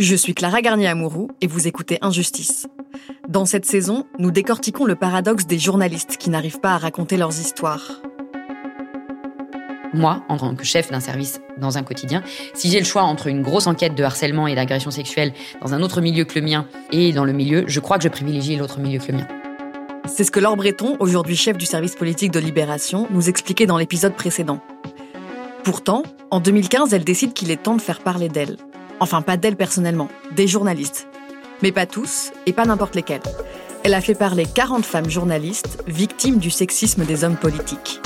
Je suis Clara Garnier-Amouroux et vous écoutez Injustice. Dans cette saison, nous décortiquons le paradoxe des journalistes qui n'arrivent pas à raconter leurs histoires. Moi, en tant que chef d'un service dans un quotidien, si j'ai le choix entre une grosse enquête de harcèlement et d'agression sexuelle dans un autre milieu que le mien et dans le milieu, je crois que je privilégie l'autre milieu que le mien. C'est ce que Laure Breton, aujourd'hui chef du service politique de Libération, nous expliquait dans l'épisode précédent. Pourtant, en 2015, elle décide qu'il est temps de faire parler d'elle. Enfin, pas d'elle personnellement, des journalistes. Mais pas tous, et pas n'importe lesquels. Elle a fait parler 40 femmes journalistes victimes du sexisme des hommes politiques.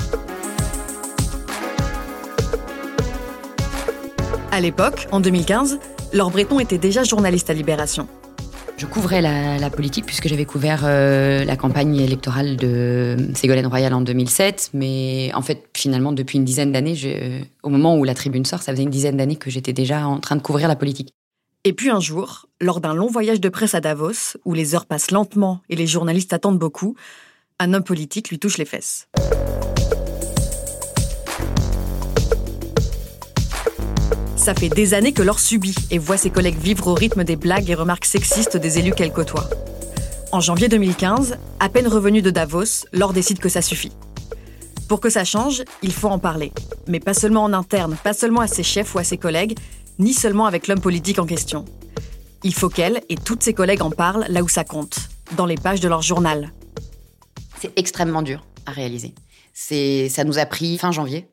À l'époque, en 2015, Laure Breton était déjà journaliste à Libération. Je couvrais la, politique puisque j'avais couvert euh, la campagne électorale de Ségolène Royal en 2007. Mais en fait, finalement, depuis une dizaine d'années, au moment où la tribune sort, ça faisait une dizaine d'années que j'étais déjà en train de couvrir la politique. Et puis un jour, lors d'un long voyage de presse à Davos, où les heures passent lentement et les journalistes attendent beaucoup, un homme politique lui touche les fesses. Ça fait des années que Laure subit et voit ses collègues vivre au rythme des blagues et remarques sexistes des élus qu'elle côtoie. En janvier 2015, à peine revenue de Davos, Laure décide que ça suffit. Pour que ça change, il faut en parler. Mais pas seulement en interne, pas seulement à ses chefs ou à ses collègues, ni seulement avec l'homme politique en question. Il faut qu'elle et toutes ses collègues en parlent là où ça compte, dans les pages de leur journal. C'est extrêmement dur à réaliser. C'est, ça nous a pris fin janvier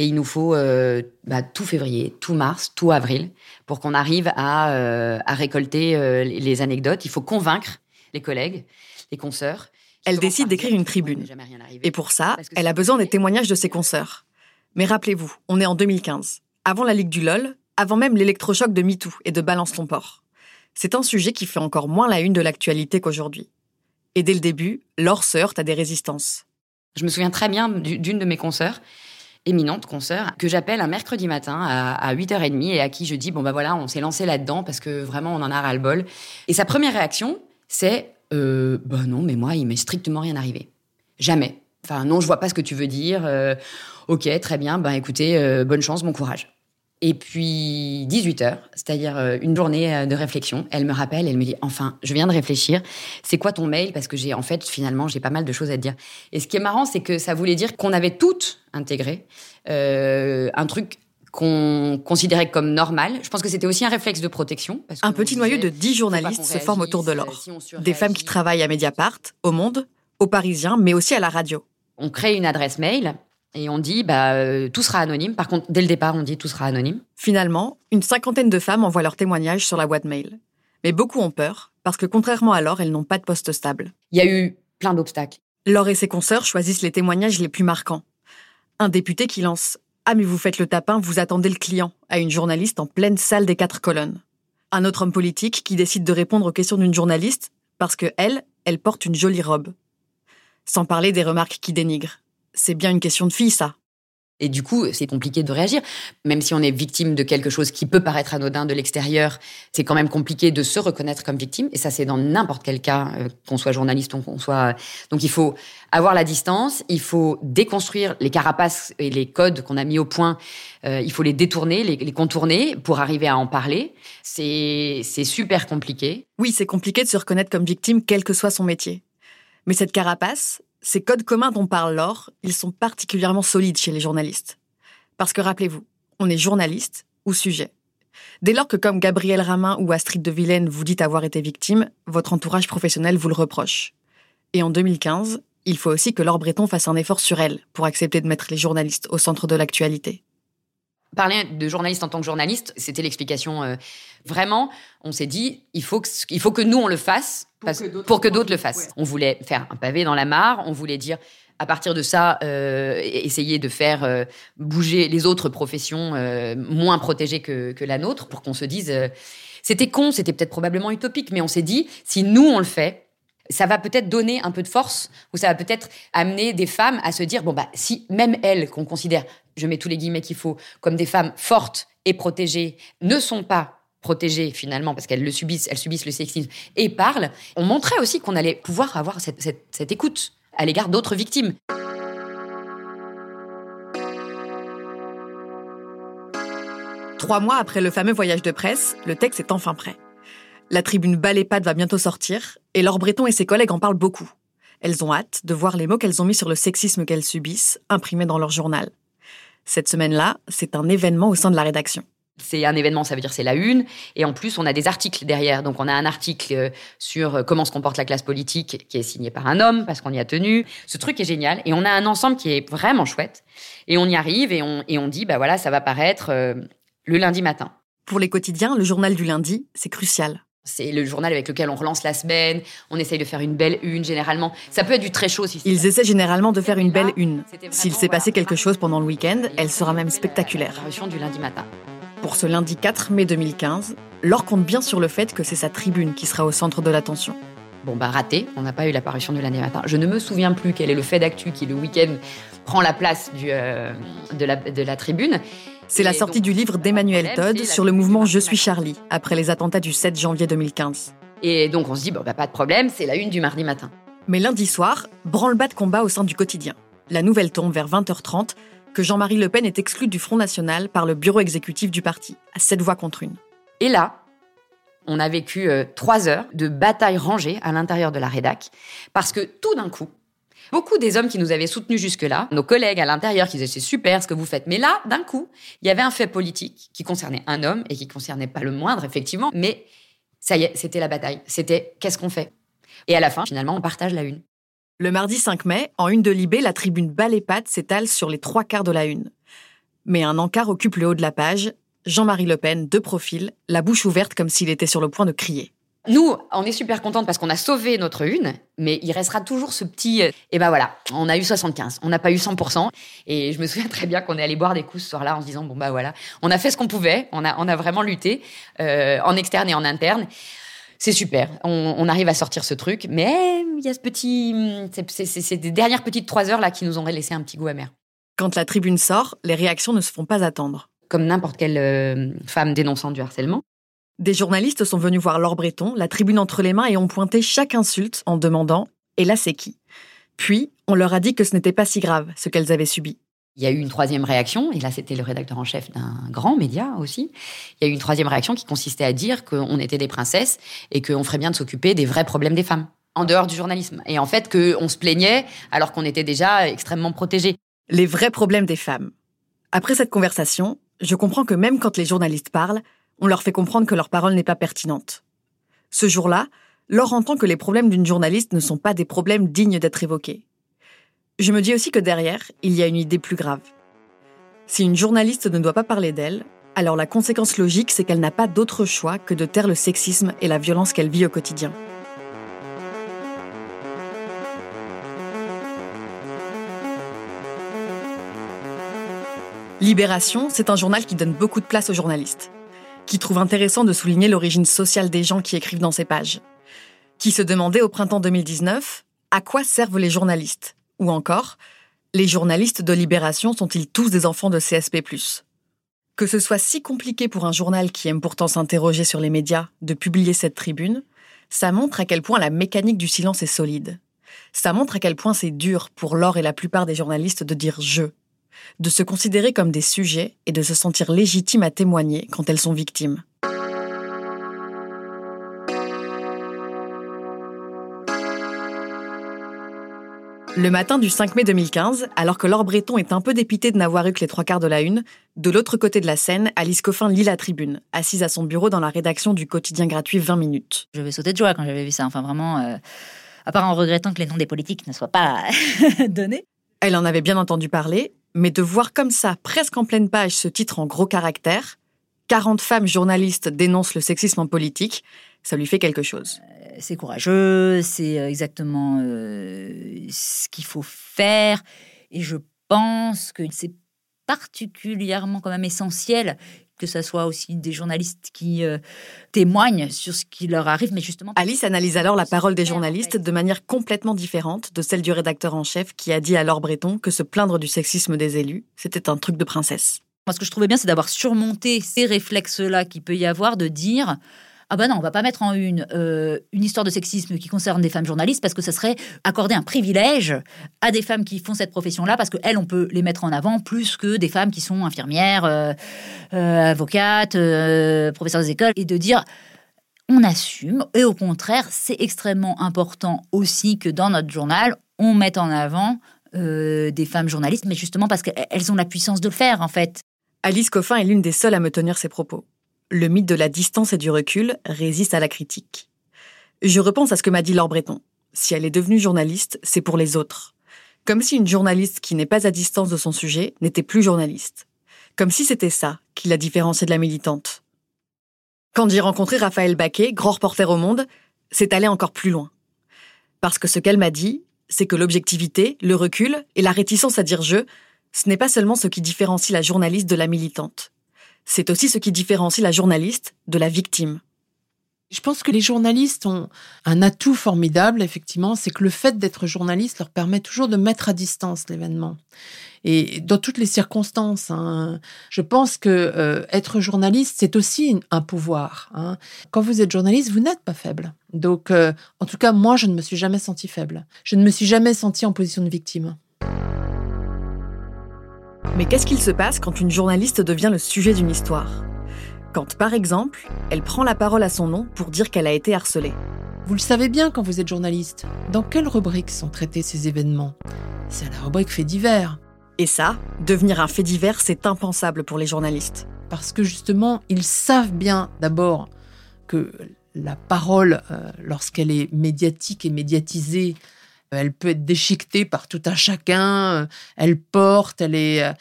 et il nous faut euh, bah, tout février, tout mars, tout avril pour qu'on arrive à, euh, récolter euh, les anecdotes. Il faut convaincre les collègues, les consoeurs. Elle décide d'écrire une tribune. Et pour ça, elle a besoin des témoignages de ses consoeurs. Mais rappelez-vous, on est en 2015. Avant la Ligue du LOL, avant même l'électrochoc de MeToo et de Balance ton port. C'est un sujet qui fait encore moins la une de l'actualité qu'aujourd'hui. Et dès le début, Laure se heurte à des résistances. Je me souviens très bien d'une de mes consoeurs éminente consoeur, que j'appelle un mercredi matin à, 8h30 et à qui je dis, bon bah voilà, on s'est lancé là-dedans parce que vraiment on en a ras-le-bol. Et sa première réaction, c'est, euh, bah non, mais moi, il m'est strictement rien arrivé. Jamais. Enfin, non, je vois pas ce que tu veux dire. Euh, ok, très bien, ben écoutez, euh, bonne chance, bon courage. Et puis 18 heures, c'est-à-dire euh, une journée euh, de réflexion, elle me rappelle, elle me dit enfin, je viens de réfléchir. C'est quoi ton mail? Parce que j'ai en fait finalement j'ai pas mal de choses à te dire. Et ce qui est marrant, c'est que ça voulait dire qu'on avait toutes intégré euh, un truc qu'on considérait comme normal. Je pense que c'était aussi un réflexe de protection. un petit noyau de 10 journalistes se forme autour de l'or. Des femmes qui travaillent à Mediapart, au Monde, au Parisien, mais aussi à la radio. On crée une adresse mail et on dit, bah, euh, tout sera anonyme. Par contre, dès le départ, on dit tout sera anonyme. Finalement, une cinquantaine de femmes envoient leurs témoignages sur la boîte mail. Mais beaucoup ont peur, parce que contrairement à Laure, elles n'ont pas de poste stable. Il y a eu plein d'obstacles. Laure et ses consoeurs choisissent les témoignages les plus marquants. Un député qui lance Ah, mais vous faites le tapin, vous attendez le client, à une journaliste en pleine salle des quatre colonnes. Un autre homme politique qui décide de répondre aux questions d'une journaliste parce que elle, elle porte une jolie robe. Sans parler des remarques qui dénigrent c'est bien une question de fille, ça. Et du coup, c'est compliqué de réagir. Même si on est victime de quelque chose qui peut paraître anodin de l'extérieur, c'est quand même compliqué de se reconnaître comme victime. Et ça, c'est dans n'importe quel cas, euh, qu'on soit journaliste ou qu'on soit. Donc, il faut avoir la distance. Il faut déconstruire les carapaces et les codes qu'on a mis au point. Euh, il faut les détourner, les, les, contourner pour arriver à en parler. C'est super compliqué. Oui, c'est compliqué de se reconnaître comme victime, quel que soit son métier. Mais cette carapace, ces codes communs dont parle Laure, ils sont particulièrement solides chez les journalistes. Parce que rappelez-vous, on est journaliste ou sujet. Dès lors que comme Gabriel Ramin ou Astrid de Vilaine vous dites avoir été victime, votre entourage professionnel vous le reproche. Et en 2015, il faut aussi que Laure Breton fasse un effort sur elle pour accepter de mettre les journalistes au centre de l'actualité. Parler de journaliste en tant que journaliste, c'était l'explication. Euh, vraiment, on s'est dit, il faut, que, il faut que nous, on le fasse pour que d'autres le fassent. On voulait faire un pavé dans la mare, on voulait dire, à partir de ça, euh, essayer de faire euh, bouger les autres professions moins protégées que, que, la nôtre pour qu'on se dise, c'était con, c'était peut-être probablement utopique, mais on s'est dit, si nous, on le fait, ça va peut-être donner un peu de force ou ça va peut-être amener des femmes à se dire bon bah si même elles qu'on considère je mets tous les guillemets qu'il faut comme des femmes fortes et protégées ne sont pas protégées finalement parce qu'elles le subissent elles subissent le sexisme et parlent on montrait aussi qu'on allait pouvoir avoir cette, écoute à l'égard d'autres victimes Trois mois après le fameux voyage de presse, le texte est enfin prêt. La tribune Balépade va bientôt sortir, et Laure Breton et ses collègues en parlent beaucoup. Elles ont hâte de voir les mots qu'elles ont mis sur le sexisme qu'elles subissent, imprimés dans leur journal. Cette semaine-là, c'est un événement au sein de la rédaction. C'est un événement, ça veut dire c'est la une. Et en plus, on a des articles derrière. Donc, on a un article euh, sur euh, comment se comporte la classe politique qui est signé par un homme parce qu'on y a tenu. Ce truc est génial. Et on a un ensemble qui est vraiment chouette. Et on y arrive et on, et on dit, bah voilà, ça va paraître euh, le lundi matin. Pour les quotidiens, le journal du lundi, c'est crucial. C'est le journal avec lequel on relance la semaine. On essaye de faire une belle une, généralement. Ça peut être du très chaud si Ils essaient généralement de faire une belle une. S'il s'est passé quelque chose pendant le week-end, elle sera même spectaculaire. La du lundi matin. Pour ce lundi 4 mai 2015, Laure compte bien sur le fait que c'est sa tribune qui sera au centre de l'attention. Bon, bah raté, on n'a pas eu l'apparition du lundi matin. Je ne me souviens plus quel est le fait d'actu qui, le week-end, prend la place du, euh, de, la, de la tribune. C'est la sortie du livre d'Emmanuel Todd sur le mouvement Je suis Charlie, après les attentats du 7 janvier 2015. Et donc on se dit, bon, bah, pas de problème, c'est la une du mardi matin. Mais lundi soir, branle-bas de combat au sein du quotidien. La nouvelle tombe vers 20h30 que Jean-Marie Le Pen est exclu du Front National par le bureau exécutif du parti, à sept voix contre une. Et là, on a vécu euh, trois heures de bataille rangée à l'intérieur de la rédac, parce que tout d'un coup, beaucoup des hommes qui nous avaient soutenus jusque-là, nos collègues à l'intérieur qui disaient c'est super ce que vous faites, mais là, d'un coup, il y avait un fait politique qui concernait un homme et qui concernait pas le moindre, effectivement, mais ça y est, c'était la bataille. C'était qu'est-ce qu'on fait? Et à la fin, finalement, on partage la une. Le mardi 5 mai, en une de Libé, la tribune Bas s'étale sur les trois quarts de la une. Mais un encart occupe le haut de la page. Jean-Marie Le Pen, de profil, la bouche ouverte comme s'il était sur le point de crier. Nous, on est super contente parce qu'on a sauvé notre une, mais il restera toujours ce petit. et eh ben voilà, on a eu 75, on n'a pas eu 100%. Et je me souviens très bien qu'on est allé boire des coups ce soir-là en se disant bon bah voilà, on a fait ce qu'on pouvait, on a on a vraiment lutté euh, en externe et en interne c'est super. On, arrive à sortir ce truc, mais il y a ce petit, c'est des dernières petites trois heures là qui nous auraient laissé un petit goût amer. Quand la tribune sort, les réactions ne se font pas attendre. Comme n'importe quelle euh, femme dénonçant du harcèlement. Des journalistes sont venus voir Laure Breton, la tribune entre les mains, et ont pointé chaque insulte en demandant Et là, c'est qui? Puis, on leur a dit que ce n'était pas si grave, ce qu'elles avaient subi. Il y a eu une troisième réaction, et là c'était le rédacteur en chef d'un grand média aussi. Il y a eu une troisième réaction qui consistait à dire qu'on était des princesses et qu'on ferait bien de s'occuper des vrais problèmes des femmes, en dehors du journalisme. Et en fait qu'on se plaignait alors qu'on était déjà extrêmement protégés. Les vrais problèmes des femmes. Après cette conversation, je comprends que même quand les journalistes parlent, on leur fait comprendre que leur parole n'est pas pertinente. Ce jour-là, Laure entend que les problèmes d'une journaliste ne sont pas des problèmes dignes d'être évoqués. Je me dis aussi que derrière, il y a une idée plus grave. Si une journaliste ne doit pas parler d'elle, alors la conséquence logique, c'est qu'elle n'a pas d'autre choix que de taire le sexisme et la violence qu'elle vit au quotidien. Libération, c'est un journal qui donne beaucoup de place aux journalistes, qui trouve intéressant de souligner l'origine sociale des gens qui écrivent dans ses pages, qui se demandait au printemps 2019 à quoi servent les journalistes? Ou encore, les journalistes de Libération sont-ils tous des enfants de CSP ⁇ Que ce soit si compliqué pour un journal qui aime pourtant s'interroger sur les médias de publier cette tribune, ça montre à quel point la mécanique du silence est solide. Ça montre à quel point c'est dur pour Laure et la plupart des journalistes de dire je, de se considérer comme des sujets et de se sentir légitimes à témoigner quand elles sont victimes. Le matin du 5 mai 2015, alors que Laure Breton est un peu dépitée de n'avoir eu que les trois quarts de la une, de l'autre côté de la scène, Alice Coffin lit la tribune, assise à son bureau dans la rédaction du quotidien gratuit 20 minutes. Je vais sauter de joie quand j'avais vu ça. Enfin, vraiment, euh, à part en regrettant que les noms des politiques ne soient pas donnés. Elle en avait bien entendu parler, mais de voir comme ça, presque en pleine page, ce titre en gros caractères, 40 femmes journalistes dénoncent le sexisme en politique, ça lui fait quelque chose c'est courageux, c'est euh, exactement euh, ce qu'il faut faire. Et je pense que c'est particulièrement quand même essentiel que ce soit aussi des journalistes qui euh, témoignent sur ce qui leur arrive, mais justement... Alice analyse alors la parole des journalistes de manière complètement différente de celle du rédacteur en chef qui a dit à Laure Breton que se plaindre du sexisme des élus, c'était un truc de princesse. Moi, ce que je trouvais bien, c'est d'avoir surmonté ces réflexes-là qu'il peut y avoir, de dire ah bah non, on va pas mettre en une euh, une histoire de sexisme qui concerne des femmes journalistes parce que ça serait accorder un privilège à des femmes qui font cette profession-là parce qu'elles, on peut les mettre en avant plus que des femmes qui sont infirmières, euh, euh, avocates, professeurs des écoles, et de dire on assume. Et au contraire, c'est extrêmement important aussi que dans notre journal, on mette en avant des femmes journalistes, mais justement parce qu'elles ont la puissance de le faire, en fait. Alice Coffin est l'une des seules à me tenir ses propos. Le mythe de la distance et du recul résiste à la critique. Je repense à ce que m'a dit Laure Breton. Si elle est devenue journaliste, c'est pour les autres. Comme si une journaliste qui n'est pas à distance de son sujet n'était plus journaliste. Comme si c'était ça qui la différenciait de la militante. Quand j'ai rencontré Raphaël Baquet, grand reporter au Monde, c'est allé encore plus loin. Parce que ce qu'elle m'a dit, c'est que l'objectivité, le recul et la réticence à dire je ce n'est pas seulement ce qui différencie la journaliste de la militante. C'est aussi ce qui différencie la journaliste de la victime. Je pense que les journalistes ont un atout formidable, effectivement, c'est que le fait d'être journaliste leur permet toujours de mettre à distance l'événement. Et dans toutes les circonstances, hein. je pense que euh, être journaliste, c'est aussi un pouvoir. Hein. Quand vous êtes journaliste, vous n'êtes pas faible. Donc, euh, en tout cas, moi, je ne me suis jamais senti faible. Je ne me suis jamais senti en position de victime. Mais qu'est-ce qu'il se passe quand une journaliste devient le sujet d'une histoire? Quand, par exemple, elle prend la parole à son nom pour dire qu'elle a été harcelée. Vous le savez bien quand vous êtes journaliste. Dans quelle rubrique sont traités ces événements? C'est à la rubrique fait divers. Et ça, devenir un fait divers, c'est impensable pour les journalistes. Parce que justement, ils savent bien d'abord que la parole, euh, lorsqu'elle est médiatique et médiatisée, elle peut être déchiquetée par tout un chacun. Elle porte, elle est. Euh,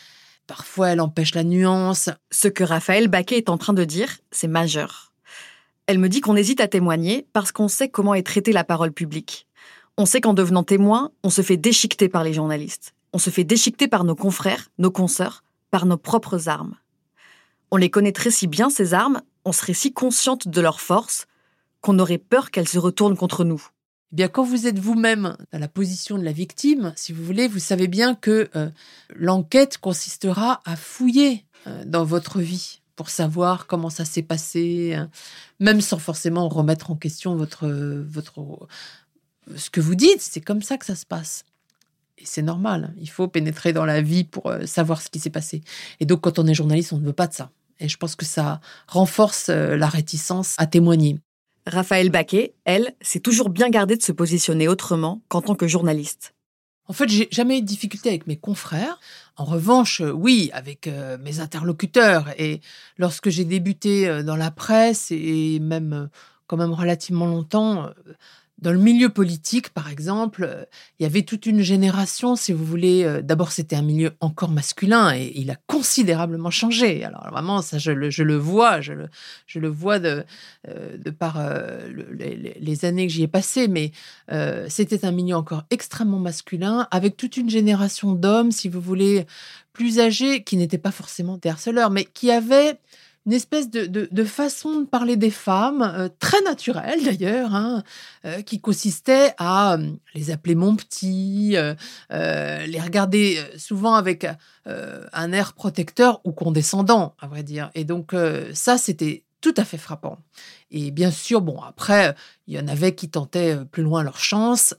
parfois, elle empêche la nuance. Ce que Raphaël Baquet est en train de dire, c'est majeur. Elle me dit qu'on hésite à témoigner parce qu'on sait comment est traitée la parole publique. On sait qu'en devenant témoin, on se fait déchiqueter par les journalistes. On se fait déchiqueter par nos confrères, nos consoeurs, par nos propres armes. On les connaîtrait si bien, ces armes, on serait si consciente de leur force, qu'on aurait peur qu'elles se retournent contre nous. Eh bien, quand vous êtes vous-même dans la position de la victime, si vous voulez, vous savez bien que euh, l'enquête consistera à fouiller euh, dans votre vie pour savoir comment ça s'est passé, hein, même sans forcément remettre en question votre, votre, ce que vous dites. C'est comme ça que ça se passe. Et c'est normal. Il faut pénétrer dans la vie pour euh, savoir ce qui s'est passé. Et donc, quand on est journaliste, on ne veut pas de ça. Et je pense que ça renforce la réticence à témoigner. Raphaël Baquet, elle, s'est toujours bien gardée de se positionner autrement qu'en tant que journaliste. En fait, j'ai jamais eu de difficulté avec mes confrères. En revanche, euh, oui, avec euh, mes interlocuteurs. Et lorsque j'ai débuté euh, dans la presse et même quand même relativement longtemps, dans le milieu politique, par exemple, euh, il y avait toute une génération, si vous voulez. Euh, d'abord, c'était un milieu encore masculin et il a considérablement changé. Alors vraiment, ça, je le, vois, je le, vois de, euh, de par les, années que j'y ai passées. Mais c'était un milieu encore extrêmement masculin, avec toute une génération d'hommes, si vous voulez, plus âgés, qui n'étaient pas forcément des harceleurs, mais qui avaient une espèce de, façon de parler des femmes, euh, très naturelle d'ailleurs, hein, euh, qui consistait à euh, les appeler mon petit, les regarder souvent avec un air protecteur ou condescendant, à vrai dire. Et donc ça, c'était tout à fait frappant. Et bien sûr, bon, après, il y en avait qui tentaient plus loin leur chance.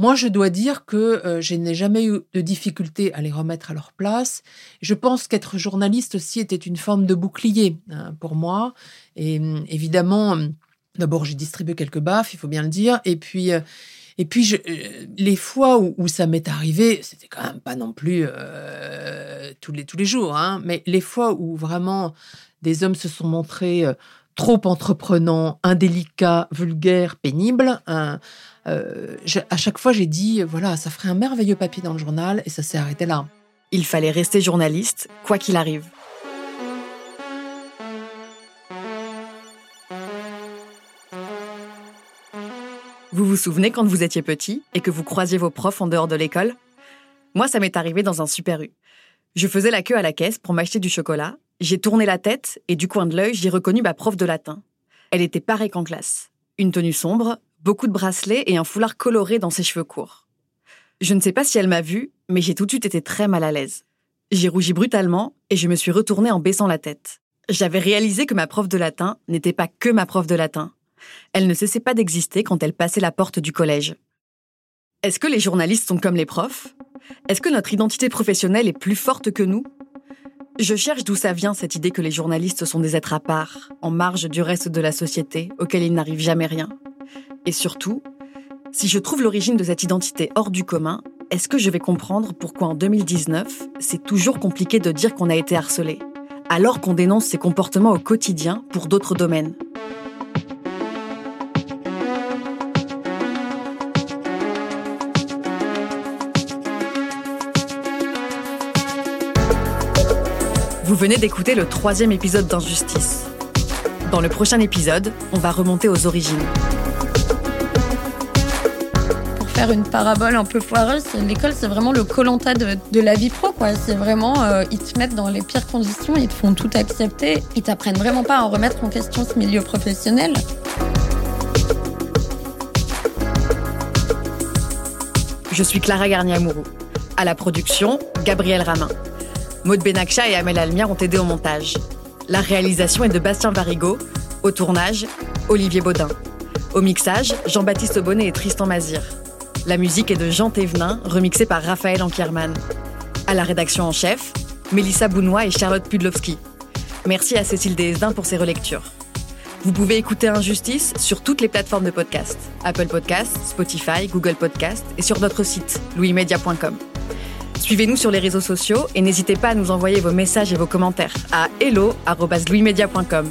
Moi, je dois dire que euh, je n'ai jamais eu de difficulté à les remettre à leur place. Je pense qu'être journaliste aussi était une forme de bouclier hein, pour moi. Et hum, évidemment, hum, d'abord, j'ai distribué quelques baffes, il faut bien le dire. Et puis, euh, et puis euh, les fois où, ça m'est arrivé, c'était quand même pas non plus tous, les, tous les jours, hein, mais les fois où vraiment des hommes se sont montrés trop entreprenants, indélicats, vulgaires, pénibles, hein, euh, à chaque fois, j'ai dit, voilà, ça ferait un merveilleux papier dans le journal, et ça s'est arrêté là. Il fallait rester journaliste, quoi qu'il arrive. Vous vous souvenez quand vous étiez petit et que vous croisiez vos profs en dehors de l'école? Moi, ça m'est arrivé dans un super U. Je faisais la queue à la caisse pour m'acheter du chocolat. J'ai tourné la tête et du coin de l'œil, j'ai reconnu ma prof de latin. Elle était pareille qu'en classe. Une tenue sombre, beaucoup de bracelets et un foulard coloré dans ses cheveux courts. Je ne sais pas si elle m'a vue, mais j'ai tout de suite été très mal à l'aise. J'ai rougi brutalement et je me suis retournée en baissant la tête. j'avais réalisé que ma prof de latin n'était pas que ma prof de latin. Elle ne cessait pas d'exister quand elle passait la porte du collège. Est-ce que les journalistes sont comme les profs? Est-ce que notre identité professionnelle est plus forte que nous? Je cherche d'où ça vient cette idée que les journalistes sont des êtres à part, en marge du reste de la société, auquel il n'arrive jamais rien. Et surtout, si je trouve l'origine de cette identité hors du commun, est-ce que je vais comprendre pourquoi en 2019, c'est toujours compliqué de dire qu'on a été harcelé alors qu'on dénonce ces comportements au quotidien pour d'autres domaines? Vous venez d'écouter le troisième épisode d'Injustice. Dans le prochain épisode, on va remonter aux origines faire une parabole un peu foireuse, l'école c'est vraiment le colanta de, de, la vie pro quoi. C'est vraiment euh, ils te mettent dans les pires conditions, ils te font tout accepter, ils t'apprennent vraiment pas à remettre en question ce milieu professionnel. Je suis Clara Garnier-Amouroux. À la production, Gabriel Ramin. Maud Benakcha et Amel Almière ont aidé au montage. La réalisation est de Bastien Varigo. Au tournage, Olivier Baudin. Au mixage, Jean-Baptiste Bonnet et Tristan Mazir. La musique est de Jean Thévenin, remixée par Raphaël Ankierman. À la rédaction en chef, Mélissa Bounois et Charlotte Pudlowski. Merci à Cécile Desdin pour ses relectures. Vous pouvez écouter Injustice sur toutes les plateformes de podcast Apple Podcast, Spotify, Google Podcast et sur notre site louismedia.com. Suivez-nous sur les réseaux sociaux et n'hésitez pas à nous envoyer vos messages et vos commentaires à hello@louismedia.com.